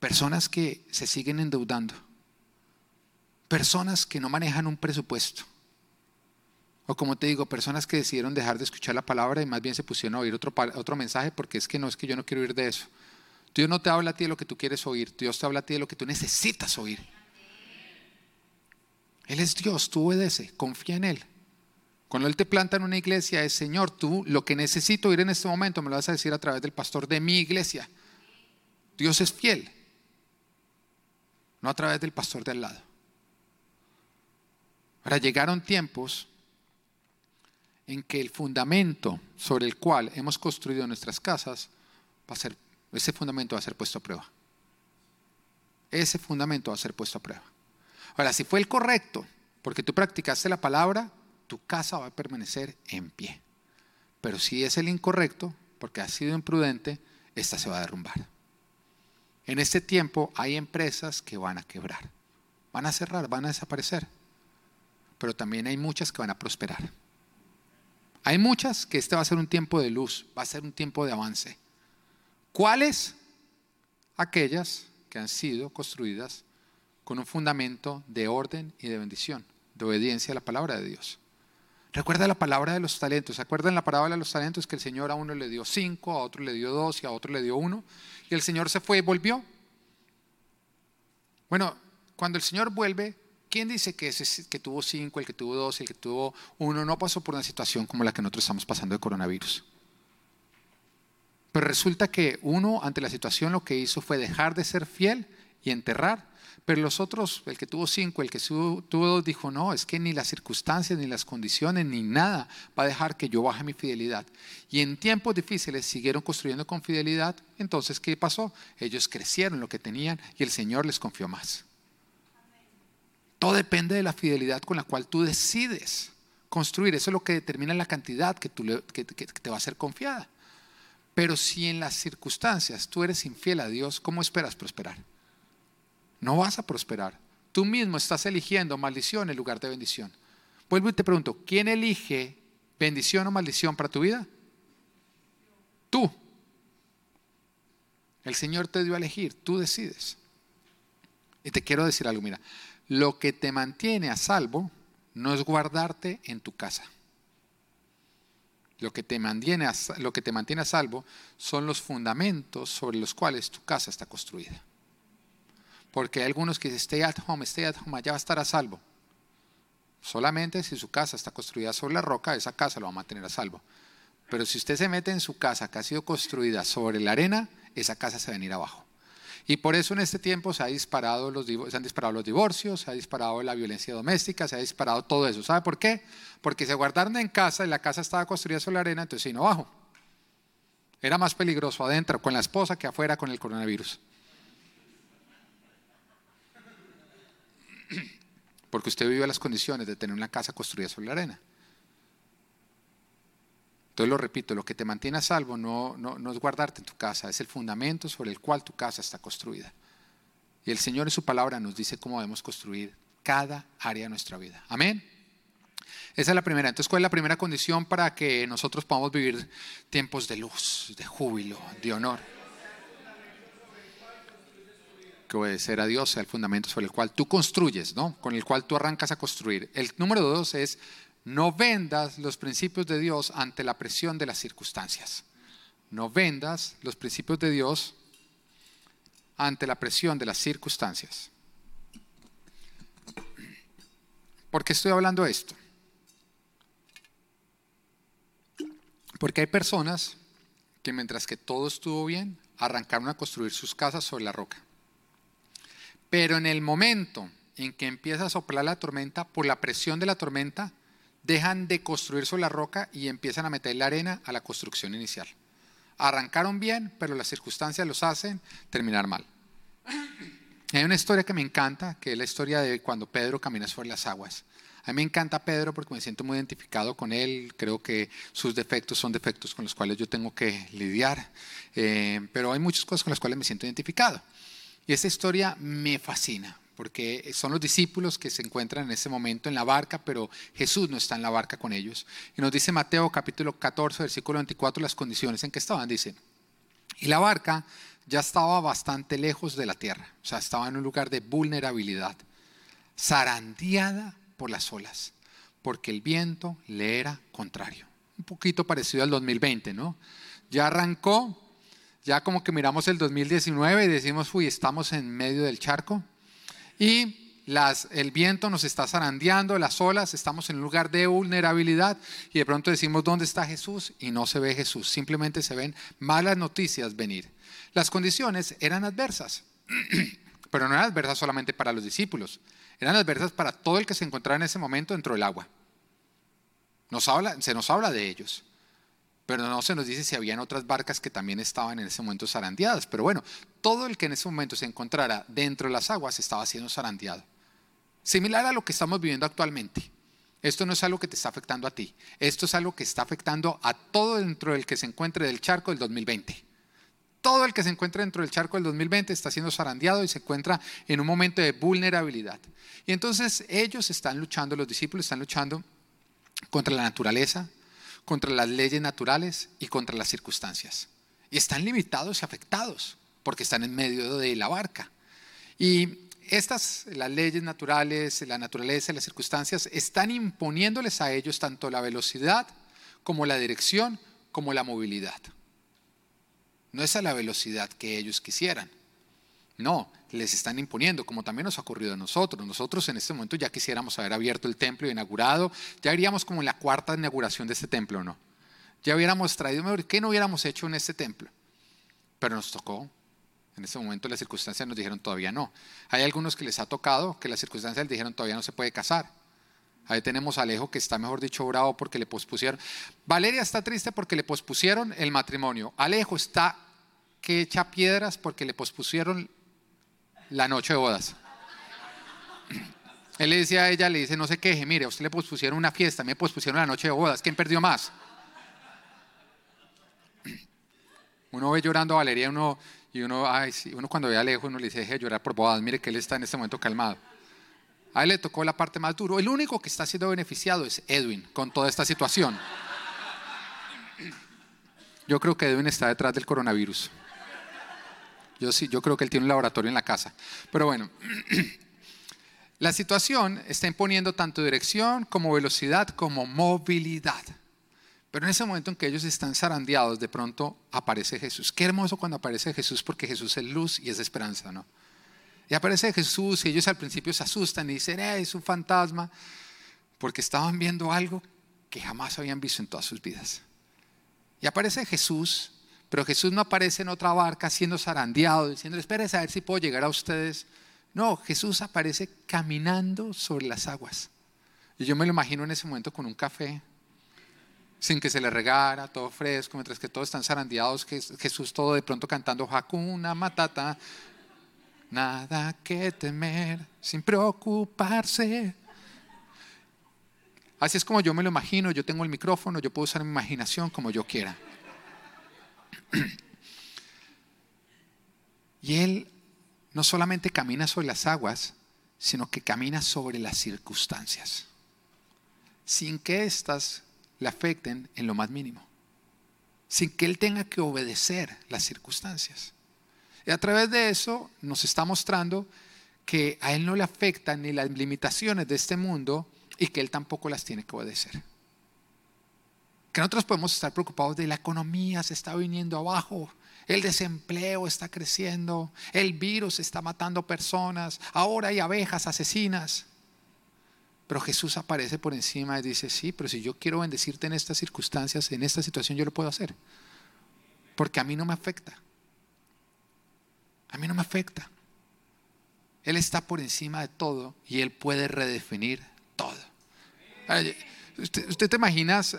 personas que se siguen endeudando, personas que no manejan un presupuesto, o como te digo, personas que decidieron dejar de escuchar la palabra y más bien se pusieron a oír otro, otro mensaje porque es que no es que yo no quiero oír de eso. Dios no te habla a ti de lo que tú quieres oír, Dios te habla a ti de lo que tú necesitas oír. Él es Dios, tú obedece, confía en Él. Cuando Él te planta en una iglesia es, Señor, tú lo que necesito oír en este momento me lo vas a decir a través del pastor de mi iglesia. Dios es fiel no a través del pastor de al lado. Ahora llegaron tiempos en que el fundamento sobre el cual hemos construido nuestras casas va a ser, ese fundamento va a ser puesto a prueba. Ese fundamento va a ser puesto a prueba. Ahora, si fue el correcto, porque tú practicaste la palabra, tu casa va a permanecer en pie. Pero si es el incorrecto, porque has sido imprudente, esta se va a derrumbar. En este tiempo hay empresas que van a quebrar, van a cerrar, van a desaparecer, pero también hay muchas que van a prosperar. Hay muchas que este va a ser un tiempo de luz, va a ser un tiempo de avance. ¿Cuáles? Aquellas que han sido construidas con un fundamento de orden y de bendición, de obediencia a la palabra de Dios. Recuerda la palabra de los talentos. ¿Se acuerdan la palabra de los talentos que el Señor a uno le dio cinco, a otro le dio dos y a otro le dio uno? Y el Señor se fue y volvió. Bueno, cuando el Señor vuelve, ¿quién dice que ese que tuvo cinco, el que tuvo dos, el que tuvo uno, no pasó por una situación como la que nosotros estamos pasando de coronavirus? Pero resulta que uno, ante la situación, lo que hizo fue dejar de ser fiel y enterrar pero los otros, el que tuvo cinco, el que tuvo dos, dijo, no, es que ni las circunstancias, ni las condiciones, ni nada va a dejar que yo baje mi fidelidad. Y en tiempos difíciles siguieron construyendo con fidelidad. Entonces, ¿qué pasó? Ellos crecieron lo que tenían y el Señor les confió más. Todo depende de la fidelidad con la cual tú decides construir. Eso es lo que determina la cantidad que, tú que te va a ser confiada. Pero si en las circunstancias tú eres infiel a Dios, ¿cómo esperas prosperar? No vas a prosperar. Tú mismo estás eligiendo maldición en lugar de bendición. Vuelvo y te pregunto, ¿quién elige bendición o maldición para tu vida? Tú. El Señor te dio a elegir, tú decides. Y te quiero decir algo, mira, lo que te mantiene a salvo no es guardarte en tu casa. Lo que, te mantiene a, lo que te mantiene a salvo son los fundamentos sobre los cuales tu casa está construida. Porque hay algunos que dicen, stay at home, stay at home, allá va a estar a salvo. Solamente si su casa está construida sobre la roca, esa casa lo va a mantener a salvo. Pero si usted se mete en su casa que ha sido construida sobre la arena, esa casa se va a venir abajo. Y por eso en este tiempo se, ha disparado los, se han disparado los divorcios, se ha disparado la violencia doméstica, se ha disparado todo eso. ¿Sabe por qué? Porque se guardaron en casa y la casa estaba construida sobre la arena, entonces vino abajo. Era más peligroso adentro con la esposa que afuera con el coronavirus. Porque usted vive las condiciones de tener una casa construida sobre la arena. Entonces lo repito, lo que te mantiene a salvo no, no, no es guardarte en tu casa, es el fundamento sobre el cual tu casa está construida. Y el Señor en su palabra nos dice cómo debemos construir cada área de nuestra vida. Amén. Esa es la primera. Entonces, ¿cuál es la primera condición para que nosotros podamos vivir tiempos de luz, de júbilo, de honor? Que obedecer a Dios sea el fundamento sobre el cual tú construyes, ¿no? Con el cual tú arrancas a construir. El número dos es no vendas los principios de Dios ante la presión de las circunstancias. No vendas los principios de Dios ante la presión de las circunstancias. ¿Por qué estoy hablando de esto? Porque hay personas que mientras que todo estuvo bien, arrancaron a construir sus casas sobre la roca. Pero en el momento en que empieza a soplar la tormenta, por la presión de la tormenta, dejan de construir sobre la roca y empiezan a meter la arena a la construcción inicial. Arrancaron bien, pero las circunstancias los hacen terminar mal. Hay una historia que me encanta, que es la historia de cuando Pedro camina sobre las aguas. A mí me encanta Pedro porque me siento muy identificado con él. Creo que sus defectos son defectos con los cuales yo tengo que lidiar. Eh, pero hay muchas cosas con las cuales me siento identificado. Y esta historia me fascina porque son los discípulos que se encuentran en ese momento en la barca, pero Jesús no está en la barca con ellos. Y nos dice Mateo capítulo 14, versículo 24, las condiciones en que estaban. Dice, y la barca ya estaba bastante lejos de la tierra, o sea, estaba en un lugar de vulnerabilidad, zarandeada por las olas, porque el viento le era contrario. Un poquito parecido al 2020, ¿no? Ya arrancó, ya como que miramos el 2019 y decimos, uy, estamos en medio del charco. Y las, el viento nos está zarandeando, las olas, estamos en un lugar de vulnerabilidad y de pronto decimos, ¿dónde está Jesús? Y no se ve Jesús, simplemente se ven malas noticias venir. Las condiciones eran adversas, pero no eran adversas solamente para los discípulos, eran adversas para todo el que se encontraba en ese momento dentro del agua. Se nos habla de ellos, pero no se nos dice si habían otras barcas que también estaban en ese momento zarandeadas. Pero bueno, todo el que en ese momento se encontrara dentro de las aguas estaba siendo zarandeado. Similar a lo que estamos viviendo actualmente. Esto no es algo que te está afectando a ti. Esto es algo que está afectando a todo dentro del que se encuentre del charco del 2020 todo el que se encuentra dentro del charco del 2020 está siendo zarandeado y se encuentra en un momento de vulnerabilidad. Y entonces ellos están luchando, los discípulos están luchando contra la naturaleza, contra las leyes naturales y contra las circunstancias. Y están limitados y afectados porque están en medio de la barca. Y estas, las leyes naturales, la naturaleza y las circunstancias, están imponiéndoles a ellos tanto la velocidad como la dirección como la movilidad. No es a la velocidad que ellos quisieran. No, les están imponiendo, como también nos ha ocurrido a nosotros. Nosotros en este momento ya quisiéramos haber abierto el templo y inaugurado, ya iríamos como en la cuarta inauguración de este templo, ¿no? Ya hubiéramos traído, ¿qué no hubiéramos hecho en este templo? Pero nos tocó. En este momento las circunstancias nos dijeron todavía no. Hay algunos que les ha tocado que las circunstancias les dijeron todavía no se puede casar. Ahí tenemos a Alejo que está, mejor dicho, bravo porque le pospusieron. Valeria está triste porque le pospusieron el matrimonio. Alejo está que echa piedras porque le pospusieron la noche de bodas. Él le decía a ella, le dice, no se queje, mire, a usted le pospusieron una fiesta, me pospusieron la noche de bodas, ¿quién perdió más? Uno ve llorando a Valeria uno, y uno, ay, sí, uno cuando ve a lejos, uno le dice, deje de llorar por bodas, mire que él está en este momento calmado. A él le tocó la parte más dura. El único que está siendo beneficiado es Edwin con toda esta situación. Yo creo que Edwin está detrás del coronavirus. Yo sí, yo creo que él tiene un laboratorio en la casa. Pero bueno, la situación está imponiendo tanto dirección como velocidad como movilidad. Pero en ese momento en que ellos están zarandeados, de pronto aparece Jesús. Qué hermoso cuando aparece Jesús porque Jesús es luz y es esperanza, ¿no? Y aparece Jesús y ellos al principio se asustan y dicen, eh, es un fantasma, porque estaban viendo algo que jamás habían visto en todas sus vidas. Y aparece Jesús pero Jesús no aparece en otra barca siendo zarandeado, diciendo, espérense a ver si puedo llegar a ustedes. No, Jesús aparece caminando sobre las aguas. Y yo me lo imagino en ese momento con un café, sin que se le regara, todo fresco, mientras que todos están zarandeados, Jesús todo de pronto cantando Hakuna Matata. Nada que temer, sin preocuparse. Así es como yo me lo imagino, yo tengo el micrófono, yo puedo usar mi imaginación como yo quiera. Y Él no solamente camina sobre las aguas, sino que camina sobre las circunstancias, sin que éstas le afecten en lo más mínimo, sin que Él tenga que obedecer las circunstancias. Y a través de eso nos está mostrando que a Él no le afectan ni las limitaciones de este mundo y que Él tampoco las tiene que obedecer. Que nosotros podemos estar preocupados de la economía, se está viniendo abajo, el desempleo está creciendo, el virus está matando personas, ahora hay abejas asesinas. Pero Jesús aparece por encima y dice, sí, pero si yo quiero bendecirte en estas circunstancias, en esta situación, yo lo puedo hacer. Porque a mí no me afecta. A mí no me afecta. Él está por encima de todo y Él puede redefinir todo. ¿Usted, te imaginas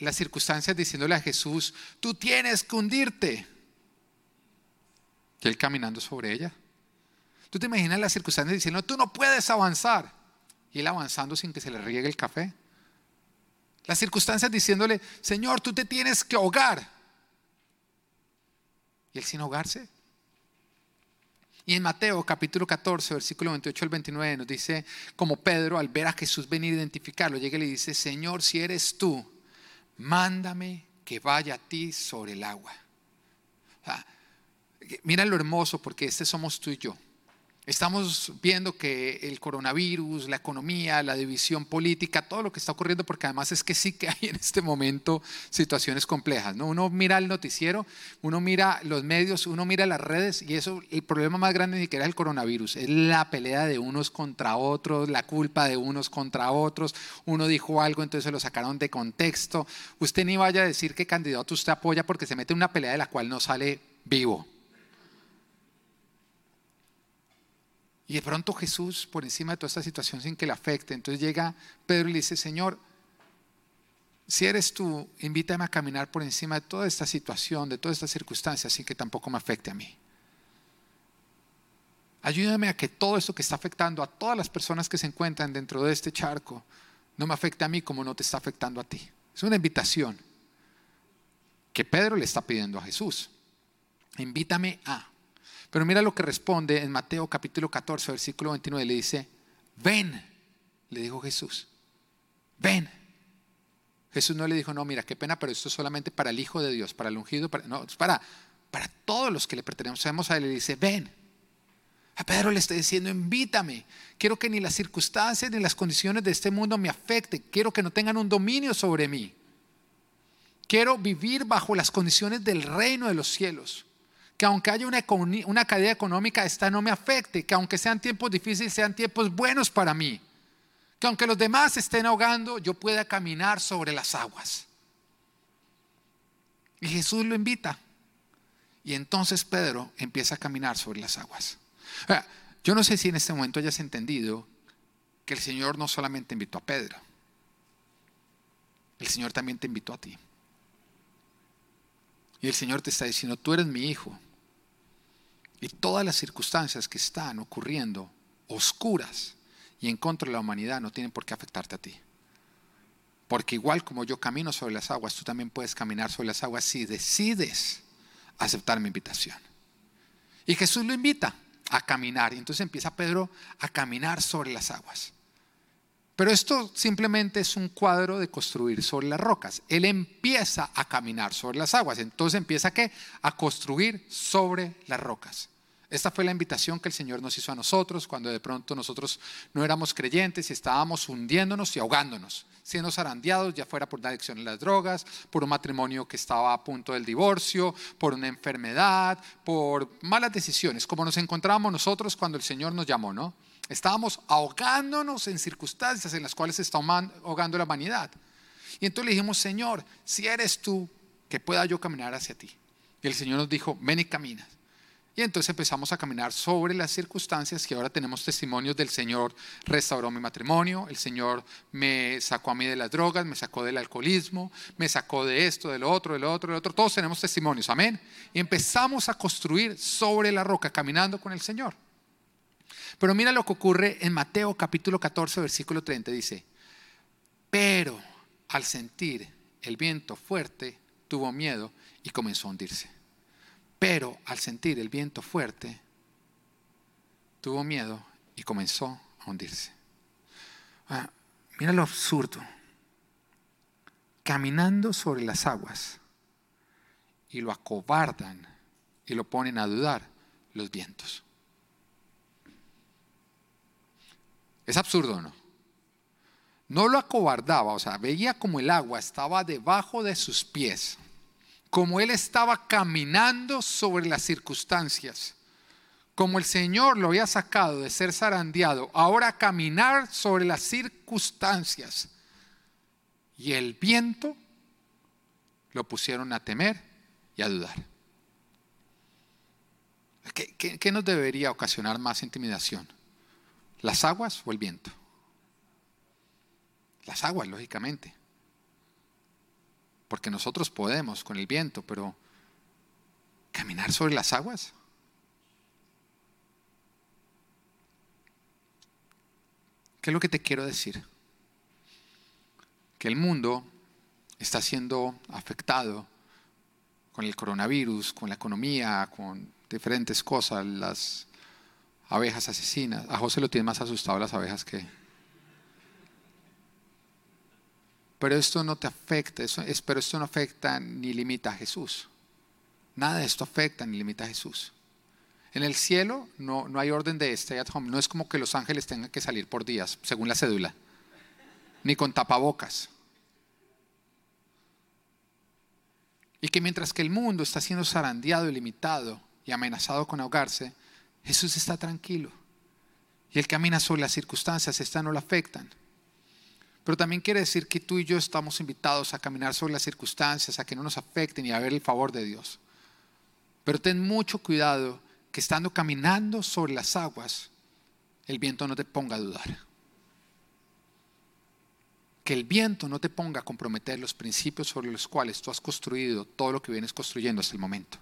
las circunstancias diciéndole a Jesús, tú tienes que hundirte? Y Él caminando sobre ella. ¿Tú te imaginas las circunstancias diciendo, tú no puedes avanzar? Y Él avanzando sin que se le riegue el café. Las circunstancias diciéndole, Señor, tú te tienes que ahogar. Y Él sin ahogarse. Y en Mateo capítulo 14, versículo 28 al 29 nos dice, como Pedro al ver a Jesús venir a identificarlo, llega y le dice, Señor, si eres tú, mándame que vaya a ti sobre el agua. mira lo hermoso porque este somos tú y yo. Estamos viendo que el coronavirus, la economía, la división política, todo lo que está ocurriendo, porque además es que sí que hay en este momento situaciones complejas. ¿no? Uno mira el noticiero, uno mira los medios, uno mira las redes y eso, el problema más grande ni siquiera es el coronavirus, es la pelea de unos contra otros, la culpa de unos contra otros. Uno dijo algo, entonces se lo sacaron de contexto. Usted ni vaya a decir qué candidato usted apoya porque se mete en una pelea de la cual no sale vivo. Y de pronto Jesús, por encima de toda esta situación, sin que le afecte, entonces llega Pedro y le dice, Señor, si eres tú, invítame a caminar por encima de toda esta situación, de todas estas circunstancias, sin que tampoco me afecte a mí. Ayúdame a que todo esto que está afectando a todas las personas que se encuentran dentro de este charco, no me afecte a mí como no te está afectando a ti. Es una invitación que Pedro le está pidiendo a Jesús. Invítame a. Pero mira lo que responde en Mateo capítulo 14, versículo 29. Le dice, ven, le dijo Jesús, ven. Jesús no le dijo, no, mira, qué pena, pero esto es solamente para el Hijo de Dios, para el ungido, para, no, para, para todos los que le pertenecemos a Él. Le dice, ven. A Pedro le está diciendo, invítame. Quiero que ni las circunstancias ni las condiciones de este mundo me afecten. Quiero que no tengan un dominio sobre mí. Quiero vivir bajo las condiciones del reino de los cielos que aunque haya una, una caída económica, esta no me afecte, que aunque sean tiempos difíciles, sean tiempos buenos para mí, que aunque los demás estén ahogando, yo pueda caminar sobre las aguas. Y Jesús lo invita. Y entonces Pedro empieza a caminar sobre las aguas. Yo no sé si en este momento hayas entendido que el Señor no solamente invitó a Pedro, el Señor también te invitó a ti. Y el Señor te está diciendo, tú eres mi hijo. Y todas las circunstancias que están ocurriendo oscuras y en contra de la humanidad no tienen por qué afectarte a ti. Porque igual como yo camino sobre las aguas, tú también puedes caminar sobre las aguas si decides aceptar mi invitación. Y Jesús lo invita a caminar. Y entonces empieza Pedro a caminar sobre las aguas. Pero esto simplemente es un cuadro de construir sobre las rocas. Él empieza a caminar sobre las aguas. Entonces empieza ¿qué? a construir sobre las rocas. Esta fue la invitación que el Señor nos hizo a nosotros cuando de pronto nosotros no éramos creyentes y estábamos hundiéndonos y ahogándonos, siendo zarandeados, ya fuera por la adicción a las drogas, por un matrimonio que estaba a punto del divorcio, por una enfermedad, por malas decisiones, como nos encontrábamos nosotros cuando el Señor nos llamó, ¿no? Estábamos ahogándonos en circunstancias en las cuales se está ahogando la humanidad. Y entonces le dijimos, Señor, si eres tú, que pueda yo caminar hacia ti. Y el Señor nos dijo, ven y camina. Y entonces empezamos a caminar sobre las circunstancias que ahora tenemos testimonios del Señor restauró mi matrimonio, el Señor me sacó a mí de las drogas, me sacó del alcoholismo, me sacó de esto, de lo otro, de lo otro, de lo otro. Todos tenemos testimonios, amén. Y empezamos a construir sobre la roca, caminando con el Señor. Pero mira lo que ocurre en Mateo capítulo 14, versículo 30. Dice, pero al sentir el viento fuerte, tuvo miedo y comenzó a hundirse. Pero al sentir el viento fuerte, tuvo miedo y comenzó a hundirse. Ah, mira lo absurdo. Caminando sobre las aguas y lo acobardan y lo ponen a dudar los vientos. Es absurdo, ¿no? No lo acobardaba, o sea, veía como el agua estaba debajo de sus pies, como él estaba caminando sobre las circunstancias, como el Señor lo había sacado de ser zarandeado, ahora caminar sobre las circunstancias. Y el viento lo pusieron a temer y a dudar. ¿Qué, nos debería ocasionar más intimidación? ¿Las aguas o el viento? Las aguas, lógicamente. Porque nosotros podemos con el viento, pero caminar sobre las aguas. ¿Qué es lo que te quiero decir? Que el mundo está siendo afectado con el coronavirus, con la economía, con diferentes cosas, las abejas asesinas. A José lo tiene más asustado las abejas que, Pero esto no te afecta, eso, pero esto no afecta ni limita a Jesús. Nada de esto afecta ni limita a Jesús. En el cielo no, no hay orden de stay at home. No es como que los ángeles tengan que salir por días, según la cédula. Ni con tapabocas. Y que mientras que el mundo está siendo zarandeado y limitado y amenazado con ahogarse, Jesús está tranquilo. Y él camina sobre las circunstancias, estas no lo afectan. Pero también quiere decir que tú y yo estamos invitados a caminar sobre las circunstancias, a que no nos afecten y a ver el favor de Dios. Pero ten mucho cuidado que estando caminando sobre las aguas, el viento no te ponga a dudar. Que el viento no te ponga a comprometer los principios sobre los cuales tú has construido todo lo que vienes construyendo hasta el momento.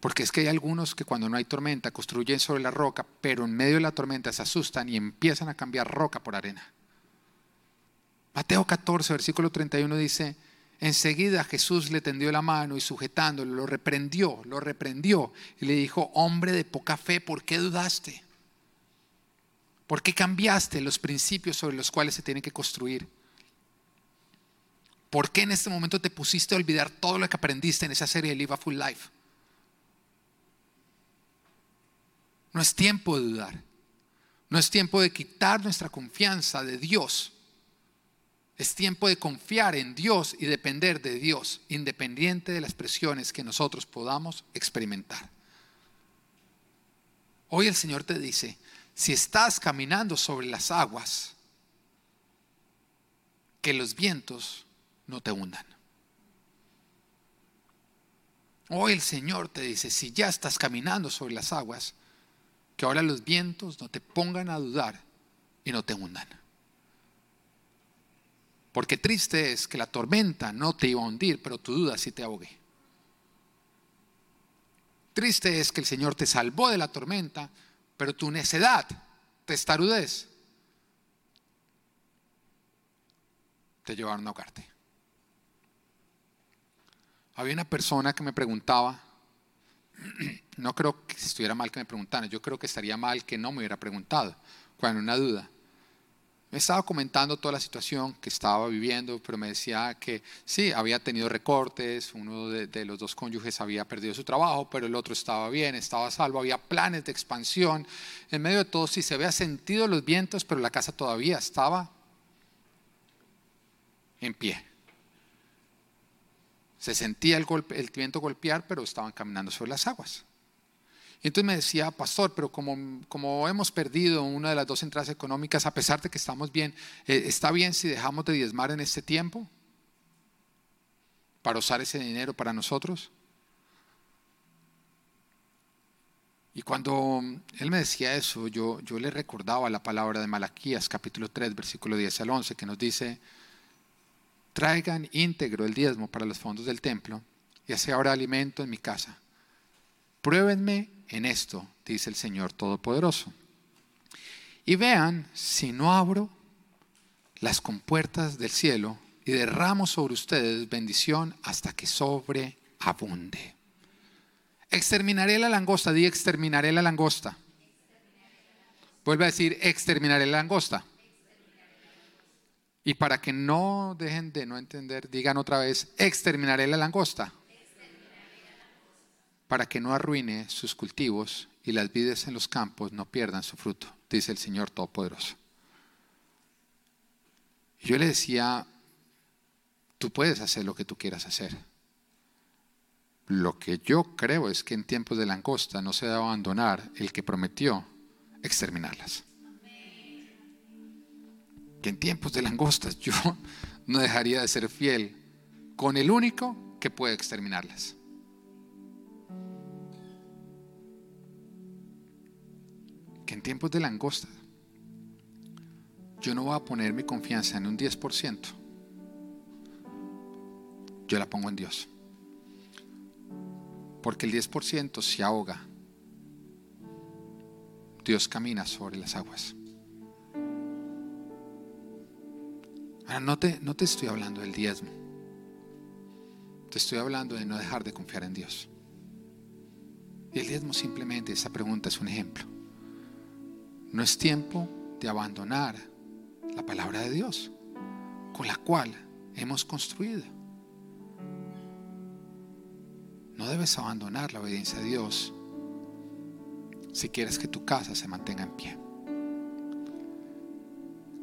Porque es que hay algunos que cuando no hay tormenta construyen sobre la roca, pero en medio de la tormenta se asustan y empiezan a cambiar roca por arena. Mateo 14, versículo 31 dice, enseguida Jesús le tendió la mano y sujetándolo, lo reprendió, lo reprendió y le dijo, hombre de poca fe, ¿por qué dudaste? ¿Por qué cambiaste los principios sobre los cuales se tiene que construir? ¿Por qué en este momento te pusiste a olvidar todo lo que aprendiste en esa serie de Live a Full Life? No es tiempo de dudar. No es tiempo de quitar nuestra confianza de Dios. Es tiempo de confiar en Dios y depender de Dios, independiente de las presiones que nosotros podamos experimentar. Hoy el Señor te dice, si estás caminando sobre las aguas, que los vientos no te hundan. Hoy el Señor te dice, si ya estás caminando sobre las aguas, que ahora los vientos no te pongan a dudar y no te hundan. Porque triste es que la tormenta no te iba a hundir, pero tu duda sí te ahogue. Triste es que el Señor te salvó de la tormenta, pero tu necedad, testarudez, te llevaron a ahogarte. Había una persona que me preguntaba, no creo que estuviera mal que me preguntaran, yo creo que estaría mal que no me hubiera preguntado, cuando una duda. Me estaba comentando toda la situación que estaba viviendo, pero me decía que sí, había tenido recortes, uno de, los dos cónyuges había perdido su trabajo, pero el otro estaba bien, estaba salvo, había planes de expansión. En medio de todo, sí se había sentido los vientos, pero la casa todavía estaba en pie. Se sentía el, golpe, el viento golpear, pero estaban caminando sobre las aguas. Y entonces me decía, pastor, pero como, hemos perdido una de las dos entradas económicas, a pesar de que estamos bien, eh, ¿está bien si dejamos de diezmar en este tiempo? Para usar ese dinero para nosotros. Y cuando él me decía eso, yo, yo le recordaba la palabra de Malaquías, capítulo 3, versículo 10 al 11, que nos dice, traigan íntegro el diezmo para los fondos del templo y así habrá alimento en mi casa. Pruébenme en esto, dice el Señor Todopoderoso. Y vean si no abro las compuertas del cielo y derramo sobre ustedes bendición hasta que sobreabunde. Exterminaré la langosta, di exterminaré la langosta. Vuelve a decir exterminaré la langosta. Y para que no dejen de no entender, digan otra vez, exterminaré la langosta. Para que no arruine sus cultivos y las vides en los campos no pierdan su fruto, dice el Señor Todopoderoso. Yo le decía, tú puedes hacer lo que tú quieras hacer. Lo que yo creo es que en tiempos de langosta no se debe abandonar el que prometió exterminarlas. Que en tiempos de langostas yo no dejaría de ser fiel con el único que puede exterminarlas. Que en tiempos de langosta yo no voy a poner mi confianza en un 10%. Yo la pongo en Dios. Porque el 10% se ahoga. Dios camina sobre las aguas. Ahora, no te, no te estoy hablando del diezmo. Te estoy hablando de no dejar de confiar en Dios. Y el diezmo simplemente, esa pregunta es un ejemplo. No es tiempo de abandonar la palabra de Dios, con la cual hemos construido. No debes abandonar la obediencia a Dios si quieres que tu casa se mantenga en pie.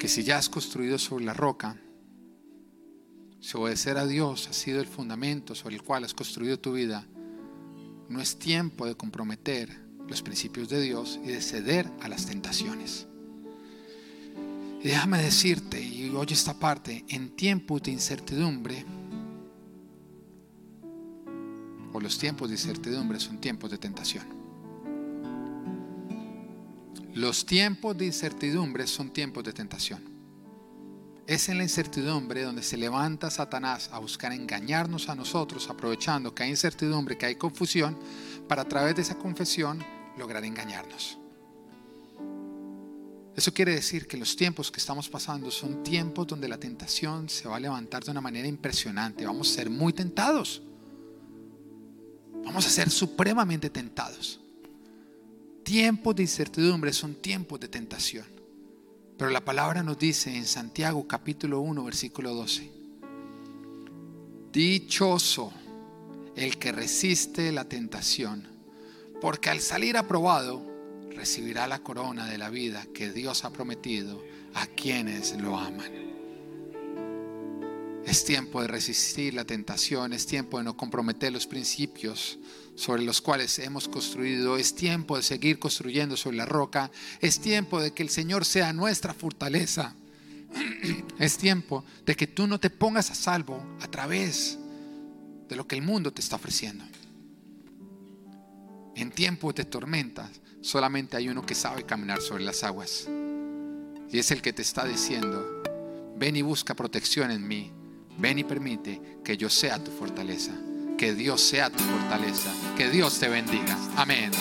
Que si ya has construido sobre la roca, si obedecer a Dios ha sido el fundamento sobre el cual has construido tu vida, no es tiempo de comprometer los principios de Dios y de ceder a las tentaciones. Y déjame decirte, y oye esta parte, en tiempos de incertidumbre, o los tiempos de incertidumbre son tiempos de tentación. Los tiempos de incertidumbre son tiempos de tentación. Es en la incertidumbre donde se levanta Satanás a buscar engañarnos a nosotros, aprovechando que hay incertidumbre, que hay confusión, para a través de esa confesión lograr engañarnos. Eso quiere decir que los tiempos que estamos pasando son tiempos donde la tentación se va a levantar de una manera impresionante. Vamos a ser muy tentados. Vamos a ser supremamente tentados. Tiempos de incertidumbre son tiempos de tentación. Pero la palabra nos dice en Santiago capítulo 1 versículo 12. Dichoso el que resiste la tentación, porque al salir aprobado recibirá la corona de la vida que Dios ha prometido a quienes lo aman. Es tiempo de resistir la tentación, es tiempo de no comprometer los principios sobre los cuales hemos construido, es tiempo de seguir construyendo sobre la roca, es tiempo de que el Señor sea nuestra fortaleza, es tiempo de que tú no te pongas a salvo a través de lo que el mundo te está ofreciendo. En tiempos de tormentas solamente hay uno que sabe caminar sobre las aguas y es el que te está diciendo, ven y busca protección en mí Ven y permite que yo sea tu fortaleza, que Dios sea tu fortaleza, que Dios te bendiga. Amén.